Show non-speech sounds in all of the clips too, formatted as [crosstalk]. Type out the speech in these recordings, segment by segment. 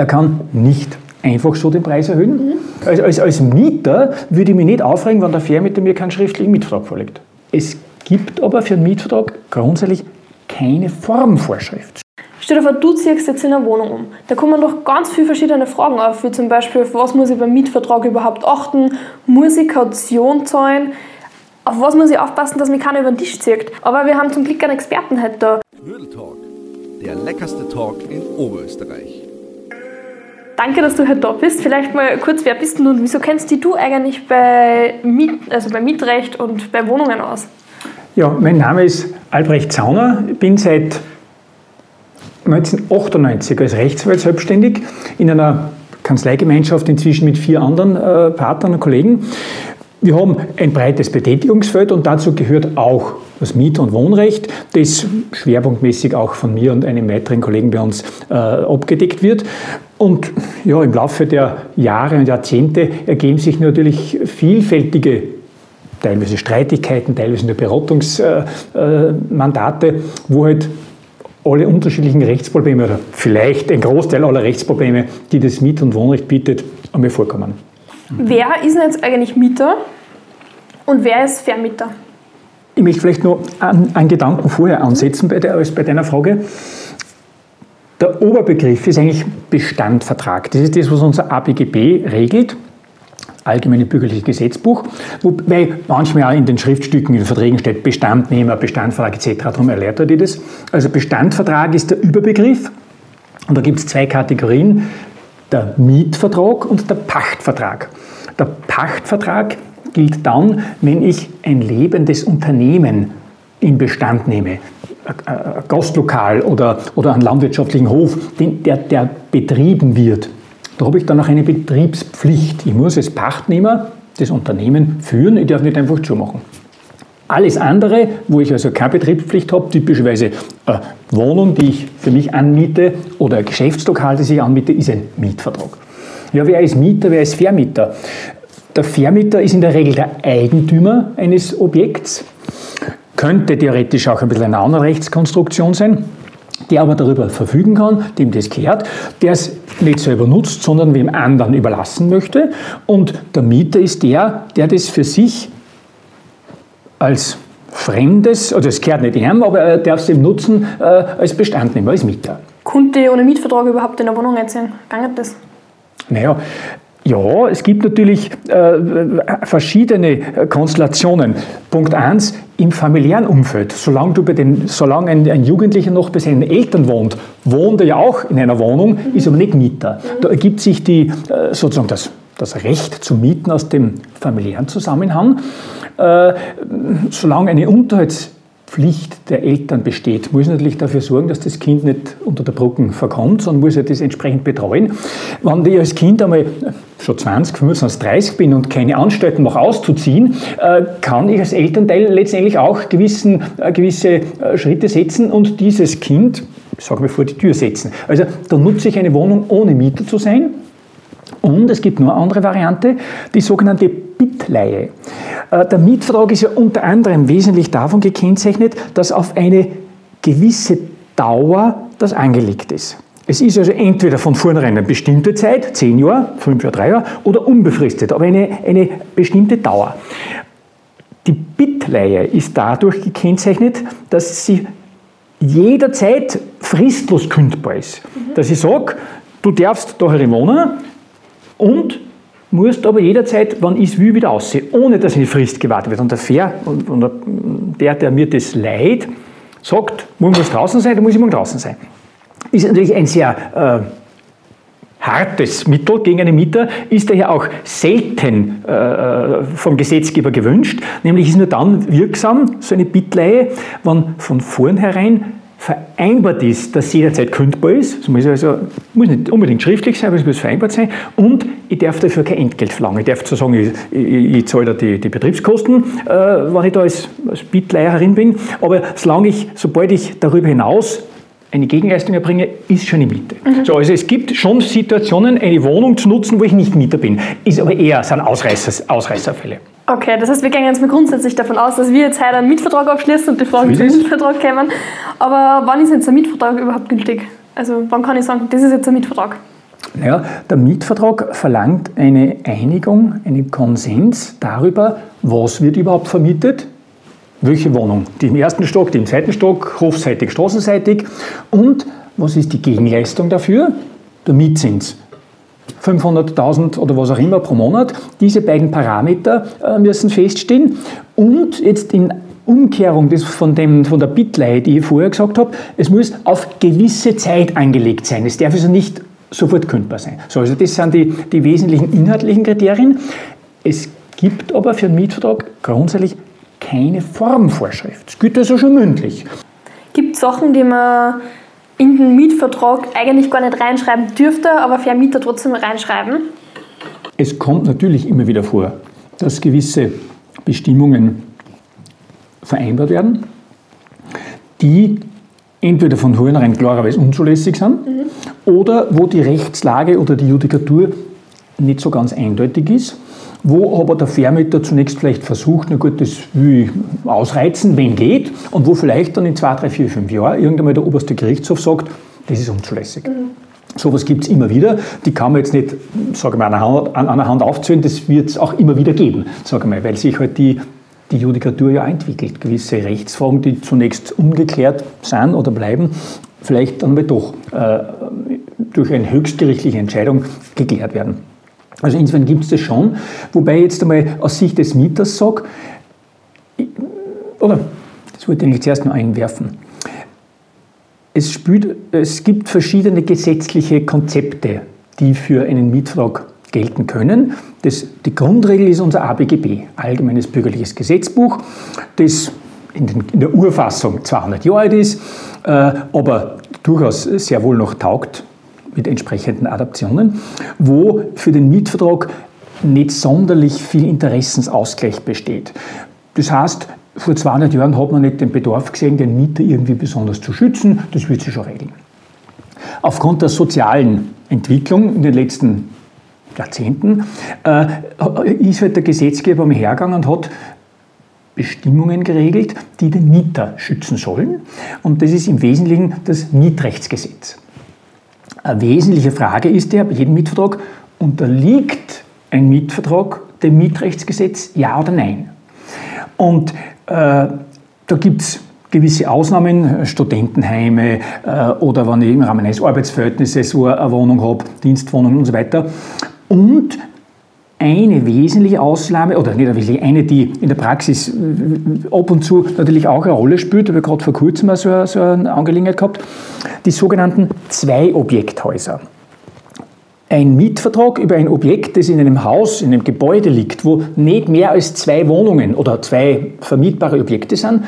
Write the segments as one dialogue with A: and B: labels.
A: er kann nicht einfach so den Preis erhöhen. Mhm. Als, als, als Mieter würde ich mich nicht aufregen, wenn der Vermieter mir keinen schriftlichen Mietvertrag vorlegt. Es gibt aber für einen Mietvertrag grundsätzlich keine Formvorschrift.
B: Stell dir vor, du ziehst jetzt in eine Wohnung um. Da kommen doch ganz viele verschiedene Fragen auf, wie zum Beispiel, auf was muss ich beim Mietvertrag überhaupt achten? Muss ich Kaution zahlen? Auf was muss ich aufpassen, dass mich keiner über den Tisch zieht? Aber wir haben zum Glück einen Experten heute da.
C: Knödeltalk, der leckerste Talk in Oberösterreich.
B: Danke, dass du heute da bist. Vielleicht mal kurz, wer bist du und wieso kennst du eigentlich bei, Miet, also bei Mietrecht und bei Wohnungen aus?
A: Ja, mein Name ist Albrecht Zauner. Ich bin seit 1998 als Rechtsanwalt selbstständig in einer Kanzleigemeinschaft inzwischen mit vier anderen äh, Partnern und Kollegen. Wir haben ein breites Betätigungsfeld und dazu gehört auch das Miet- und Wohnrecht, das schwerpunktmäßig auch von mir und einem weiteren Kollegen bei uns äh, abgedeckt wird. Und ja, im Laufe der Jahre und Jahrzehnte ergeben sich natürlich vielfältige teilweise Streitigkeiten, teilweise nur Beratungsmandate, äh, äh, wo halt alle unterschiedlichen Rechtsprobleme oder vielleicht ein Großteil aller Rechtsprobleme, die das Miet- und Wohnrecht bietet, einmal vorkommen.
B: Wer ist denn jetzt eigentlich Mieter und wer ist Vermieter?
A: Ich möchte vielleicht noch einen, einen Gedanken vorher ansetzen bei, der, bei deiner Frage. Der Oberbegriff ist eigentlich Bestandvertrag. Das ist das, was unser ABGB regelt. Allgemeine Bürgerliche Gesetzbuch, wobei manchmal auch in den Schriftstücken, in den Verträgen steht Bestandnehmer, Bestandvertrag etc. Darum erläutert ihr das. Also Bestandvertrag ist der Überbegriff und da gibt es zwei Kategorien, der Mietvertrag und der Pachtvertrag. Der Pachtvertrag gilt dann, wenn ich ein lebendes Unternehmen in Bestand nehme, ein Gastlokal oder, oder einen landwirtschaftlichen Hof, den, der, der betrieben wird. Da habe ich dann auch eine Betriebspflicht. Ich muss als Pachtnehmer das Unternehmen führen, ich darf nicht einfach zumachen. Alles andere, wo ich also keine Betriebspflicht habe, typischerweise eine Wohnung, die ich für mich anmiete oder ein Geschäftslokal, das ich anmiete, ist ein Mietvertrag. Ja, wer ist Mieter, wer ist Vermieter? Der Vermieter ist in der Regel der Eigentümer eines Objekts, könnte theoretisch auch ein bisschen eine andere Rechtskonstruktion sein, der aber darüber verfügen kann, dem das gehört, der es nicht selber nutzt, sondern wem anderen überlassen möchte. Und der Mieter ist der, der das für sich als Fremdes, also es gehört nicht ihm, aber er darf es ihm nutzen äh, als Bestand nehmen, als Mieter.
B: Konnte ohne Mietvertrag überhaupt in der Wohnung einziehen? Ganget das?
A: Naja, ja, es gibt natürlich äh, verschiedene Konstellationen. Punkt eins im familiären Umfeld. Solange, du bei den, solange ein, ein, Jugendlicher noch bei seinen Eltern wohnt, wohnt er ja auch in einer Wohnung, mhm. ist aber nicht Mieter. Da ergibt sich die, äh, sozusagen das, das Recht zu mieten aus dem familiären Zusammenhang. Äh, solange eine Unterhalts Pflicht der Eltern besteht, muss natürlich dafür sorgen, dass das Kind nicht unter der Brücke verkommt, sondern muss ja das entsprechend betreuen. Wenn ich als Kind einmal schon 20, 25, 30 bin und keine Anstalten mache auszuziehen, äh, kann ich als Elternteil letztendlich auch gewissen, äh, gewisse äh, Schritte setzen und dieses Kind, sagen wir vor die Tür setzen. Also da nutze ich eine Wohnung ohne Mieter zu sein. Und es gibt nur eine andere Variante, die sogenannte Bittleihe. Äh, der Mietvertrag ist ja unter anderem wesentlich davon gekennzeichnet, dass auf eine gewisse Dauer das angelegt ist. Es ist also entweder von vornherein eine bestimmte Zeit, zehn Jahre, fünf Jahre, drei Jahre, oder unbefristet, aber eine, eine bestimmte Dauer. Die Bittleihe ist dadurch gekennzeichnet, dass sie jederzeit fristlos kündbar ist. Mhm. Dass ich sage, du darfst da wohnen und musst aber jederzeit, wann ich will, wieder aussehen, ohne dass eine Frist gewartet wird. Und der Fair, und, und der, der mir das leid, sagt, morgen muss draußen sein, dann muss ich morgen draußen sein. Ist natürlich ein sehr äh, hartes Mittel gegen einen Mieter, ist daher auch selten äh, vom Gesetzgeber gewünscht. Nämlich ist nur dann wirksam, so eine Bittleihe, wenn von vornherein vereinbart ist, dass jederzeit kündbar ist. Es muss also muss nicht unbedingt schriftlich sein, aber es muss vereinbart sein. Und ich darf dafür kein Entgelt verlangen. Ich darf zu sagen, ich, ich, ich zahle da die, die Betriebskosten, äh, wenn ich da als, als Bittleiherin bin. Aber solange ich, sobald ich darüber hinaus eine Gegenleistung erbringe, ist schon eine Miete. Mhm. So, also es gibt schon Situationen, eine Wohnung zu nutzen, wo ich nicht Mieter bin. Ist aber eher sind Ausreißer, Ausreißerfälle.
B: Okay, das heißt, wir gehen jetzt mal grundsätzlich davon aus, dass wir jetzt heute einen Mietvertrag abschließen und die Fragen zum Mietvertrag kommen. Aber wann ist jetzt ein Mietvertrag überhaupt gültig? Also wann kann ich sagen, das ist jetzt ein Mietvertrag?
A: Ja, der Mietvertrag verlangt eine Einigung, einen Konsens darüber, was wird überhaupt vermietet, welche Wohnung, die im ersten Stock, die im zweiten Stock, hofseitig, straßenseitig und was ist die Gegenleistung dafür, der Mietzins. 500.000 oder was auch immer pro Monat. Diese beiden Parameter äh, müssen feststehen. Und jetzt in Umkehrung des, von, dem, von der Bitleihe, die ich vorher gesagt habe, es muss auf gewisse Zeit angelegt sein. Es darf also nicht sofort kündbar sein. So, also das sind die, die wesentlichen inhaltlichen Kriterien. Es gibt aber für einen Mietvertrag grundsätzlich keine Formvorschrift. Es gilt also schon mündlich.
B: Gibt es Sachen, die man in den Mietvertrag eigentlich gar nicht reinschreiben dürfte, aber für einen Mieter trotzdem reinschreiben?
A: Es kommt natürlich immer wieder vor, dass gewisse Bestimmungen vereinbart werden, die entweder von vornherein klarerweise unzulässig sind mhm. oder wo die Rechtslage oder die Judikatur nicht so ganz eindeutig ist, wo aber der Vermieter zunächst vielleicht versucht, na gut, das will ich ausreizen, wenn geht, und wo vielleicht dann in zwei, drei, vier, fünf Jahren irgendwann der oberste Gerichtshof sagt, das ist unzulässig. Mhm. Sowas gibt es immer wieder. Die kann man jetzt nicht, sage mal, an einer Hand, an einer Hand aufzählen, das wird es auch immer wieder geben, sage mal, weil sich halt die, die Judikatur ja entwickelt. Gewisse Rechtsfragen, die zunächst ungeklärt sind oder bleiben, vielleicht dann mal doch äh, durch eine höchstgerichtliche Entscheidung geklärt werden. Also insofern gibt es das schon, wobei ich jetzt einmal aus Sicht des Mieters sage, oder das wollte ich zuerst noch einwerfen, es, spielt, es gibt verschiedene gesetzliche Konzepte, die für einen Mietvertrag gelten können. Das, die Grundregel ist unser ABGB, Allgemeines Bürgerliches Gesetzbuch, das in, den, in der Urfassung 200 Jahre alt ist, äh, aber durchaus sehr wohl noch taugt mit entsprechenden Adaptionen, wo für den Mietvertrag nicht sonderlich viel Interessensausgleich besteht. Das heißt, vor 200 Jahren hat man nicht den Bedarf gesehen, den Mieter irgendwie besonders zu schützen. Das wird sich schon regeln. Aufgrund der sozialen Entwicklung in den letzten Jahrzehnten äh, ist halt der Gesetzgeber am Hergang und hat Bestimmungen geregelt, die den Mieter schützen sollen. Und das ist im Wesentlichen das Mietrechtsgesetz. Eine wesentliche Frage ist ja bei jedem Mietvertrag, unterliegt ein Mietvertrag dem Mietrechtsgesetz, ja oder nein? Und äh, da gibt es gewisse Ausnahmen, Studentenheime äh, oder wenn ich im Rahmen eines Arbeitsverhältnisses so eine Wohnung habe, Dienstwohnungen und so weiter. Und eine wesentliche Ausnahme, oder nicht eine eine, die in der Praxis äh, ab und zu natürlich auch eine Rolle spielt, habe ich gerade vor kurzem mal so, so eine Angelegenheit gehabt, die sogenannten Zwei-Objekthäuser. Ein Mietvertrag über ein Objekt, das in einem Haus, in einem Gebäude liegt, wo nicht mehr als zwei Wohnungen oder zwei vermietbare Objekte sind,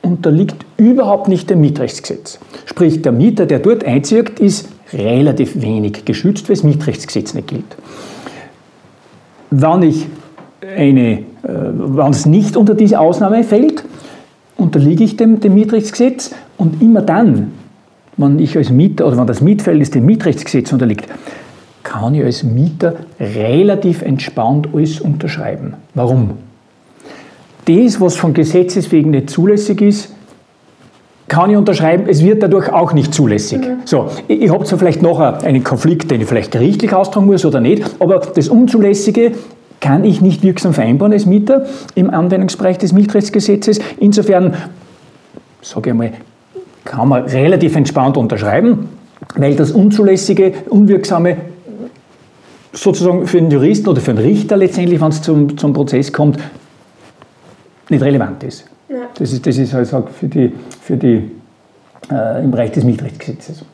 A: unterliegt überhaupt nicht dem Mietrechtsgesetz. Sprich, der Mieter, der dort einzieht, ist relativ wenig geschützt, weil das Mietrechtsgesetz nicht gilt. Wenn, ich eine, äh, wenn es nicht unter diese Ausnahme fällt, unterliege ich dem, dem Mietrechtsgesetz und immer dann, wenn ich als Mieter oder wenn das Mietverhältnis dem Mietrechtsgesetz unterliegt, kann ich als Mieter relativ entspannt alles unterschreiben. Warum? Das, was von Gesetzes wegen nicht zulässig ist, kann ich unterschreiben, es wird dadurch auch nicht zulässig. Mhm. So, ich, ich habe zwar vielleicht noch einen Konflikt, den ich vielleicht gerichtlich austragen muss oder nicht, aber das Unzulässige kann ich nicht wirksam vereinbaren als Mieter im Anwendungsbereich des Mietrechtsgesetzes. Insofern, sage ich einmal, kann man relativ entspannt unterschreiben, weil das Unzulässige, Unwirksame sozusagen für den Juristen oder für den Richter letztendlich, wenn es zum, zum Prozess kommt, nicht relevant ist. Ja. Das ist, das ist also für die, für die äh, im Bereich des Mietrechtsgesetzes.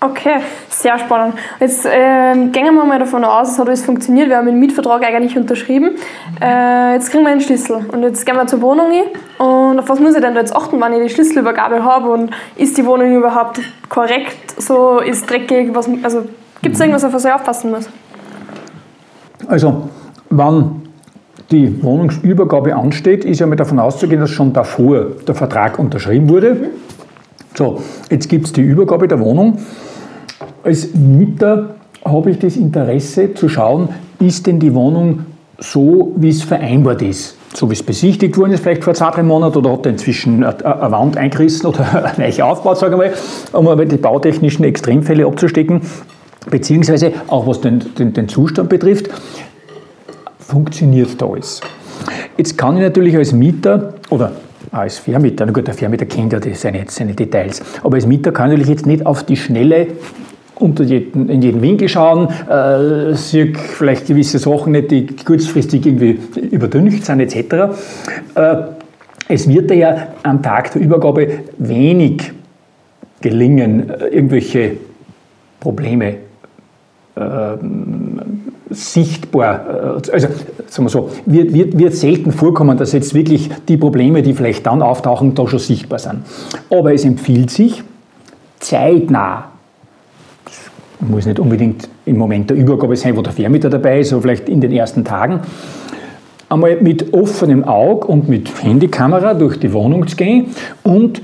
B: Okay, sehr spannend. Jetzt äh, gehen wir mal davon aus, es hat alles funktioniert. Wir haben den Mietvertrag eigentlich unterschrieben. Äh, jetzt kriegen wir einen Schlüssel und jetzt gehen wir zur Wohnung hin. Und auf was muss ich denn da jetzt achten, wenn ich die Schlüsselübergabe habe? Und ist die Wohnung überhaupt korrekt? So ist dreckig? Was, also gibt es irgendwas, auf was ich aufpassen muss?
A: Also, wann die Wohnungsübergabe ansteht, ist ja mal davon auszugehen, dass schon davor der Vertrag unterschrieben wurde. So, jetzt gibt es die Übergabe der Wohnung. Als Mieter habe ich das Interesse zu schauen, ist denn die Wohnung so, wie es vereinbart ist. So wie es besichtigt worden ist, vielleicht vor zwei, drei Monaten, oder hat er inzwischen eine Wand eingerissen oder [laughs] eine Weiche aufgebaut, sagen wir mal, um aber die bautechnischen Extremfälle abzustecken. beziehungsweise auch was den, den, den Zustand betrifft, funktioniert da alles. Jetzt kann ich natürlich als Mieter oder als Vermieter, na gut, der Vermieter kennt ja seine, seine Details, aber als Mieter kann ich natürlich jetzt nicht auf die Schnelle unter jeden, in jeden Winkel schauen, äh, sehe vielleicht gewisse Sachen nicht, die kurzfristig irgendwie überdüncht sind etc. Äh, es wird ja am Tag der Übergabe wenig gelingen, äh, irgendwelche Probleme äh, sichtbar, äh, also sagen wir so, wird, wird, wird selten vorkommen, dass jetzt wirklich die Probleme, die vielleicht dann auftauchen, da schon sichtbar sind. Aber es empfiehlt sich, zeitnah muss nicht unbedingt im Moment der Übergabe sein, wo der Vermieter dabei ist, aber vielleicht in den ersten Tagen, einmal mit offenem Auge und mit Handykamera durch die Wohnung zu gehen und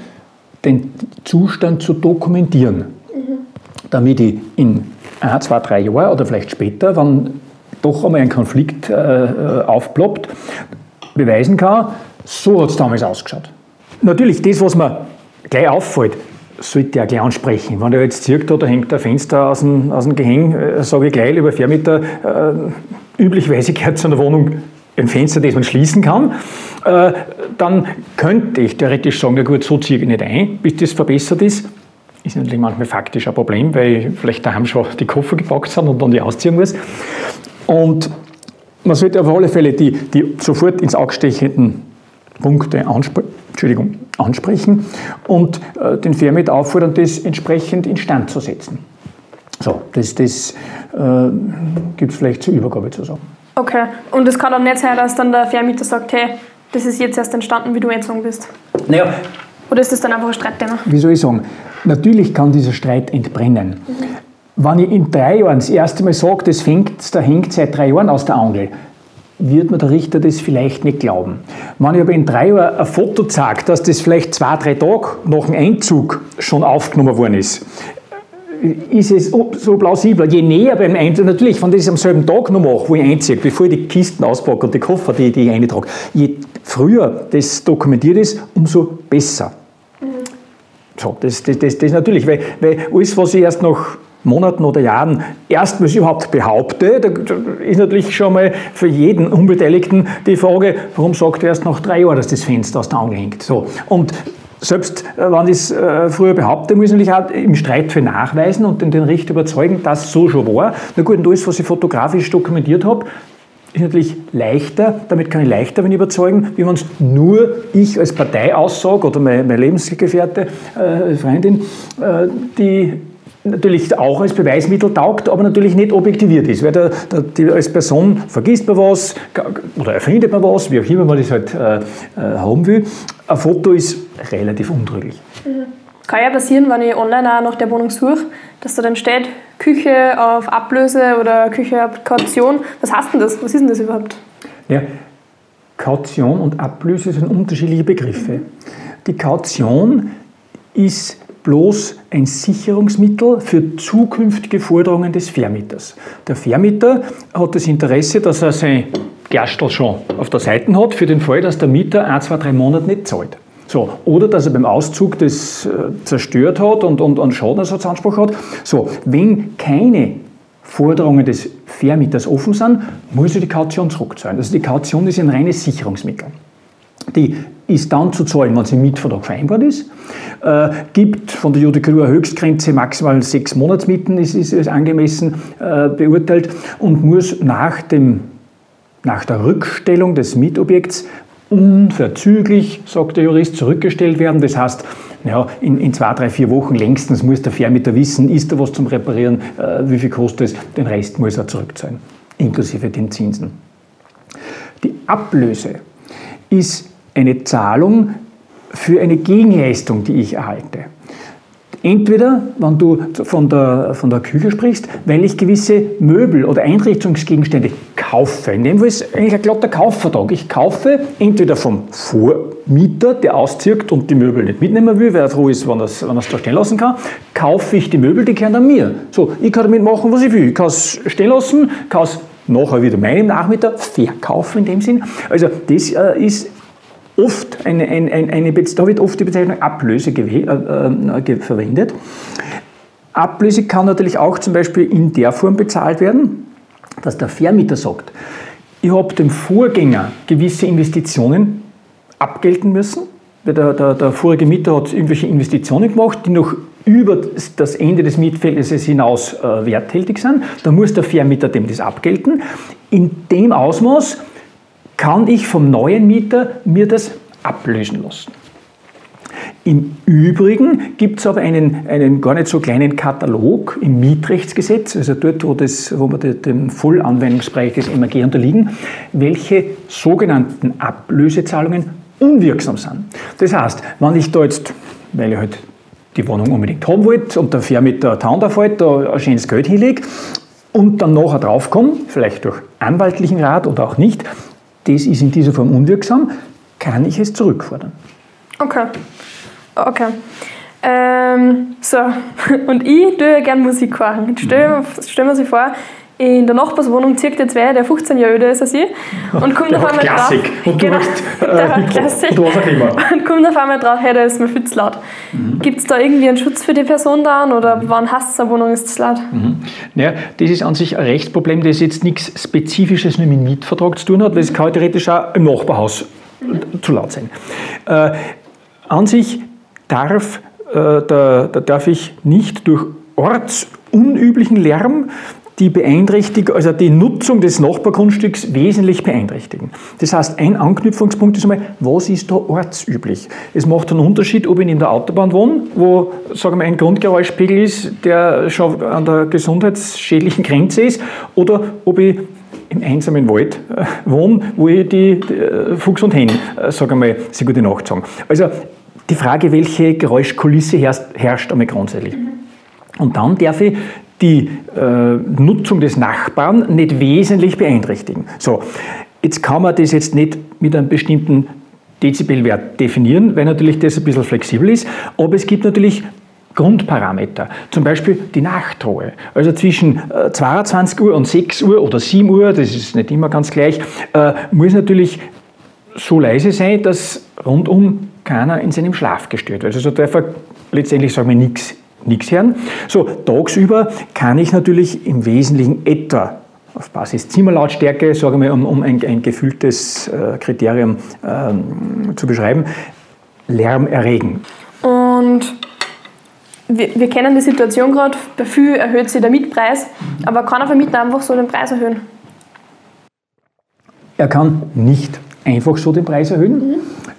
A: den Zustand zu dokumentieren, mhm. damit ich in ein, zwei, drei Jahren oder vielleicht später, wenn doch einmal ein Konflikt äh, aufploppt, beweisen kann, so hat es damals ausgeschaut. Natürlich, das, was mir gleich auffällt, sollte er gleich ansprechen. Wenn er jetzt sieht, da hängt ein Fenster aus dem, aus dem Gehäng, äh, sage ich gleich, lieber Vermieter, äh, üblicherweise gehört zu einer Wohnung ein Fenster, das man schließen kann, äh, dann könnte ich theoretisch sagen, ja gut, so ziehe ich nicht ein, bis das verbessert ist. Ist natürlich manchmal faktisch ein Problem, weil vielleicht daheim schon die Koffer gepackt sind und dann die ausziehen muss. Und man sollte auf alle Fälle die, die sofort ins Auge stechenden Punkte ansprechen, Entschuldigung, ansprechen und äh, den Vermieter auffordern, das entsprechend instand zu setzen. So, das, das äh, gibt es vielleicht zur Übergabe zu sagen.
B: Okay, und es kann auch nicht sein, dass dann der Vermieter sagt, hey, das ist jetzt erst entstanden, wie du eingezogen bist.
A: Naja.
B: Oder ist das dann einfach ein Streitthema?
A: Wie soll ich sagen? Natürlich kann dieser Streit entbrennen. Mhm. Wenn ich in drei Jahren das erste Mal sage, das fängt, da hängt seit drei Jahren aus der Angel, wird mir der Richter das vielleicht nicht glauben. Wenn ich aber in drei Jahren ein Foto zeige, dass das vielleicht zwei, drei Tage nach dem Einzug schon aufgenommen worden ist, ist es so plausibler. Je näher beim Einzug, natürlich, wenn ich das am selben Tag noch mache, wo ich einziehe, bevor ich die Kisten auspacke und die Koffer, die, die ich eintrage, je früher das dokumentiert ist, umso besser. So, das, das, das, das natürlich, weil, weil alles, was ich erst noch Monaten oder Jahren erstmals überhaupt behaupte, da ist natürlich schon mal für jeden Unbeteiligten die Frage, warum sagt er erst nach drei Jahren, dass das Fenster aus der Angel hängt. So. Und selbst äh, wenn ich es äh, früher behaupte, muss ich natürlich auch im Streit für nachweisen und den, den Richter überzeugen, dass so schon war. Na gut, und alles, was ich fotografisch dokumentiert habe, ist natürlich leichter, damit kann ich leichter wenn überzeugen, wie wenn es nur ich als Partei aussage oder meine, meine Lebensgefährte, äh, Freundin, äh, die natürlich auch als Beweismittel taugt, aber natürlich nicht objektiviert ist. Weil der, der, die, als Person vergisst man was oder erfindet man was, wie auch immer man das halt äh, äh, haben will. Ein Foto ist relativ untrüglich.
B: Mhm. Kann ja passieren, wenn ich online auch nach der Wohnung suche, dass da dann steht, Küche auf Ablöse oder Küche auf Kaution. Was heißt denn das? Was ist denn das überhaupt?
A: Ja, Kaution und Ablöse sind unterschiedliche Begriffe. Die Kaution ist bloß ein Sicherungsmittel für zukünftige Forderungen des Vermieters. Der Vermieter hat das Interesse, dass er sein Gerstl schon auf der Seite hat, für den Fall, dass der Mieter ein, zwei, drei Monate nicht zahlt. So, oder dass er beim Auszug das äh, zerstört hat und, und, und Schadenersatzanspruch hat. So, wenn keine Forderungen des Vermieters offen sind, muss er die Kaution zurückzahlen. Also die Kaution ist ein reines Sicherungsmittel. Die ist dann zu zahlen, wenn sie im Mietvertrag vereinbart ist. Äh, gibt von der Judikatur Höchstgrenze maximal sechs Monatsmieten, ist, ist, ist angemessen äh, beurteilt und muss nach, dem, nach der Rückstellung des Mietobjekts unverzüglich, sagt der Jurist, zurückgestellt werden. Das heißt, ja, in, in zwei, drei, vier Wochen längstens muss der Vermieter wissen, ist da was zum Reparieren, äh, wie viel kostet es, den Rest muss er zurückzahlen, inklusive den Zinsen. Die Ablöse ist eine Zahlung für eine Gegenleistung, die ich erhalte. Entweder, wenn du von der, von der Küche sprichst, weil ich gewisse Möbel oder Einrichtungsgegenstände kaufe. In dem Fall ist eigentlich ein glatter Kaufvertrag. Ich kaufe entweder vom Vormieter, der auszieht und die Möbel nicht mitnehmen will, weil er froh ist, wenn er es da stehen lassen kann, kaufe ich die Möbel, die gehören an mir. So, ich kann damit machen, was ich will. Ich kann es stehen lassen, kann es nachher wieder meinem Nachmittag verkaufen in dem Sinn. Also das äh, ist oft eine, eine, eine, da wird oft die Bezeichnung Ablöse äh, äh, verwendet. Ablöse kann natürlich auch zum Beispiel in der Form bezahlt werden, dass der Vermieter sagt, ich habe dem Vorgänger gewisse Investitionen abgelten müssen, weil der, der, der vorige Mieter hat irgendwelche Investitionen gemacht, die noch über das Ende des Mietverhältnisses hinaus äh, werttätig sind. Da muss der Vermieter dem das abgelten. In dem Ausmaß kann ich vom neuen Mieter mir das ablösen lassen. Im Übrigen gibt es aber einen, einen gar nicht so kleinen Katalog im Mietrechtsgesetz, also dort, wo, das, wo wir dem Vollanwendungsbereich des MAG unterliegen, welche sogenannten Ablösezahlungen unwirksam sind. Das heißt, wenn ich da jetzt, weil ich halt die Wohnung unbedingt haben wollte und der Vermieter Taundorf halt da ein schönes Geld hinlege und dann nachher draufkomme, vielleicht durch anwaltlichen Rat oder auch nicht, das ist in dieser Form unwirksam, kann ich es zurückfordern.
B: Okay. Okay. Ähm, so, [laughs] und ich tue ja gerne Musik hören. Stellen wir, stell mir sich vor, in der Nachbarswohnung zirkt jetzt wer, der 15 Jahre älter ist als ich. Und kommt auf einmal
A: Klassik.
B: drauf.
A: Und du
B: genau,
A: hast, [laughs]
B: der
A: äh,
B: Klassik.
A: und was auch immer.
B: Und kommt auf einmal drauf, hey, da ist mir viel zu laut. Mhm. Gibt es da irgendwie einen Schutz für die Person da oder wann hast du eine Wohnung, ist zu laut?
A: Mhm. Naja, das ist an sich ein Rechtsproblem, das jetzt nichts Spezifisches mit dem Mietvertrag zu tun hat, weil es kann theoretisch auch im Nachbarhaus mhm. zu laut sein. Äh, an sich darf, äh, da, da darf ich nicht durch ortsunüblichen Lärm die Beeinträchtigung, also die Nutzung des Nachbargrundstücks wesentlich beeinträchtigen. Das heißt, ein Anknüpfungspunkt ist einmal, was ist da ortsüblich? Es macht einen Unterschied, ob ich in der Autobahn wohne, wo sagen wir, ein Grundgeräuschpegel ist, der schon an der gesundheitsschädlichen Grenze ist, oder ob ich im einsamen Wald äh, wohne, wo ich die, die äh, Fuchs und Hen, äh, sagen wir mal, sie gute Nacht sagen. Also die Frage, welche Geräuschkulisse herrscht, einmal grundsätzlich. Und dann darf ich die äh, Nutzung des Nachbarn nicht wesentlich beeinträchtigen. So, jetzt kann man das jetzt nicht mit einem bestimmten Dezibelwert definieren, weil natürlich das ein bisschen flexibel ist, aber es gibt natürlich Grundparameter, zum Beispiel die Nachtruhe. Also zwischen 22 äh, Uhr und 6 Uhr oder 7 Uhr, das ist nicht immer ganz gleich, äh, muss natürlich so leise sein, dass rundum keiner in seinem Schlaf gestört wird. Also darf er letztendlich, sagen wir, nichts nichts hören. So, tagsüber kann ich natürlich im Wesentlichen etwa auf Basis Zimmerlautstärke, sagen wir, um, um ein, ein gefühltes äh, Kriterium ähm, zu beschreiben, Lärm erregen.
B: Und wir, wir kennen die Situation gerade, bei viel erhöht sich der Mietpreis, aber kann ein Vermieter einfach so den Preis erhöhen?
A: Er kann nicht einfach so den Preis erhöhen. Mhm.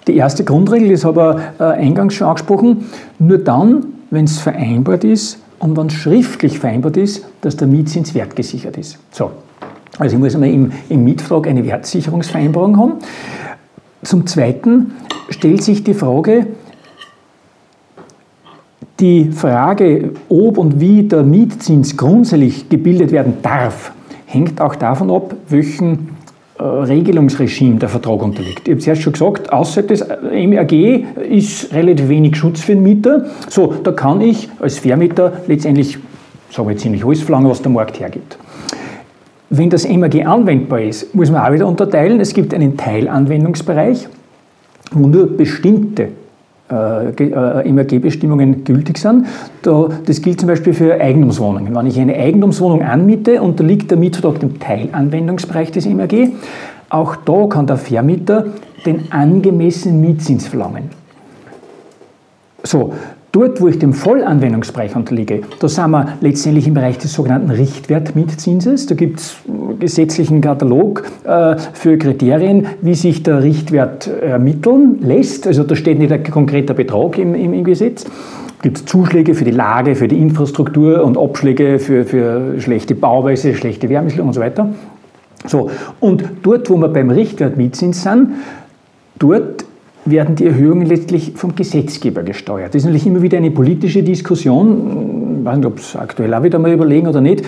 A: Die erste Grundregel, das habe ich äh, eingangs schon angesprochen, nur dann, wenn es vereinbart ist und wenn schriftlich vereinbart ist, dass der Mietzins wertgesichert ist. So. Also ich muss einmal im, im Mietvertrag eine Wertsicherungsvereinbarung haben. Zum Zweiten stellt sich die Frage, die Frage, ob und wie der Mietzins grundsätzlich gebildet werden darf, hängt auch davon ab, welchen Regelungsregime der Vertrag unterliegt. Ich habe zuerst schon gesagt, außerhalb des MEAG ist relativ wenig Schutz für den Mieter. So, da kann ich als Vermieter letztendlich, sagen wir ziemlich alles verlangen, was der Markt hergibt. Wenn das MEAG anwendbar ist, muss man auch wieder unterteilen. Es gibt einen Teilanwendungsbereich, wo nur bestimmte äh, äh, gültig sind. das gilt zum Beispiel für Eigentumswohnungen. Wenn ich eine Eigentumswohnung anmiete, unterliegt der Mietvertrag dem Teilanwendungsbereich des MAG. Auch da kann der Vermieter den angemessenen Mietzins verlangen. So, Dort, wo ich dem Vollanwendungsbereich unterliege, da sind wir letztendlich im Bereich des sogenannten Richtwertmietzinses. Da gibt es gesetzlichen Katalog äh, für Kriterien, wie sich der Richtwert ermitteln lässt. Also da steht nicht ein konkreter Betrag im, im, im Gesetz. Es gibt Zuschläge für die Lage, für die Infrastruktur und Abschläge für, für schlechte Bauweise, schlechte Wärmestellung und so weiter. So, und dort, wo wir beim Richtwertmietzins sind, dort werden die Erhöhungen letztlich vom Gesetzgeber gesteuert. Das ist natürlich immer wieder eine politische Diskussion. Ich weiß nicht, ob es aktuell auch wieder mal überlegen oder nicht.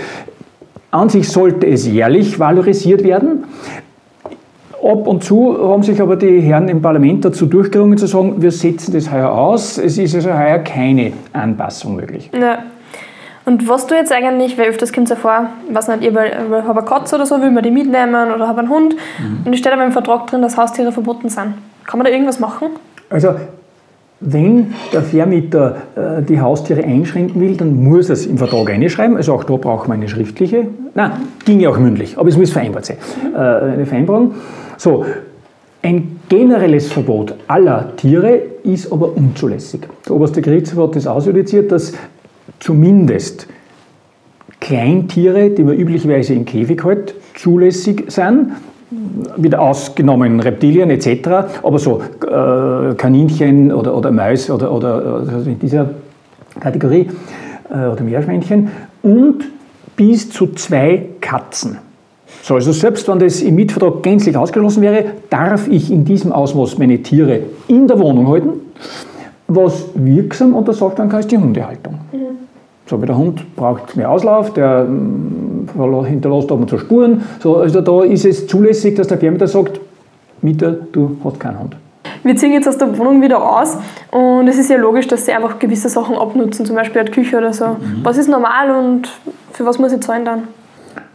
A: An sich sollte es jährlich valorisiert werden. Ab und zu haben sich aber die Herren im Parlament dazu durchgerungen zu sagen, wir setzen das heuer aus. Es ist also heuer keine Anpassung möglich.
B: Ja. Und was du jetzt eigentlich, weil öfters kommt es ja vor, weiß nicht, ich habe eine Katze oder so, will man die mitnehmen oder habe einen Hund mhm. und es steht aber im Vertrag drin, dass Haustiere verboten sind. Kann man da irgendwas machen?
A: Also Wenn der Vermieter äh, die Haustiere einschränken will, dann muss er es im Vertrag einschreiben. Also auch da braucht man eine schriftliche. Nein, ginge auch mündlich, aber es muss vereinbart sein. Äh, eine Vereinbarung. So, ein generelles Verbot aller Tiere ist aber unzulässig. Der oberste Gerichtshof hat das ausjudiziert, dass zumindest Kleintiere, die man üblicherweise im Käfig hält, zulässig sind wieder ausgenommen Reptilien etc., aber so äh, Kaninchen oder, oder Mäuse oder, oder also in dieser Kategorie äh, oder Meerschweinchen und bis zu zwei Katzen. So, also selbst wenn das im Mietvertrag gänzlich ausgeschlossen wäre, darf ich in diesem Ausmaß meine Tiere in der Wohnung halten. Was wirksam untersagt werden kann, ist die Hundehaltung. Mhm. So wie der Hund braucht mehr Auslauf, der mm, hinterlässt ab und zu Spuren. So, also da ist es zulässig, dass der Vermieter sagt, Mieter, du hast keinen Hund.
B: Wir ziehen jetzt aus der Wohnung wieder aus und es ist ja logisch, dass sie einfach gewisse Sachen abnutzen, zum Beispiel eine Küche oder so. Mhm. Was ist normal und für was muss ich zahlen dann?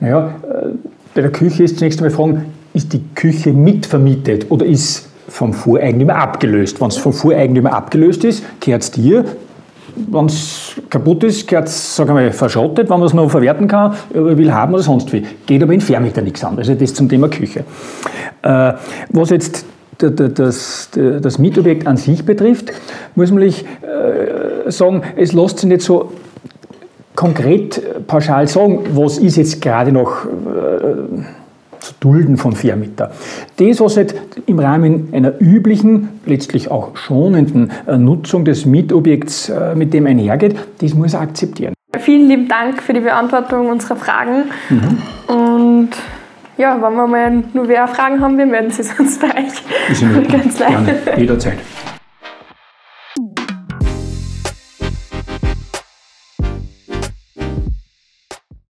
A: Naja, äh, bei der Küche ist zunächst einmal fragen, ist die Küche mitvermietet oder ist vom Voreigentümer abgelöst? Wenn es vom Voreigentümer abgelöst ist, gehört es dir, wenn es kaputt ist, gehört sagen wir verschrottet, wenn man es noch verwerten kann, will haben oder sonst wie. Geht aber in Vermieter nichts an. Also das zum Thema Küche. Äh, was jetzt das, das, Mietobjekt an sich betrifft, muss man äh, sagen, es lässt sich nicht so konkret pauschal sagen, was ist jetzt gerade noch äh, zu dulden von Vermieter. Das, was halt im Rahmen einer üblichen, letztlich auch schonenden äh, Nutzung des Mietobjekts äh, mit dem einhergeht, das muss er akzeptieren.
B: Vielen lieben Dank für die Beantwortung unserer Fragen. Mhm. Und ja, wenn wir mal nur wer Fragen haben, wir melden Sie sonst bei euch. [laughs]
A: Ganz leicht. Gerne, jederzeit.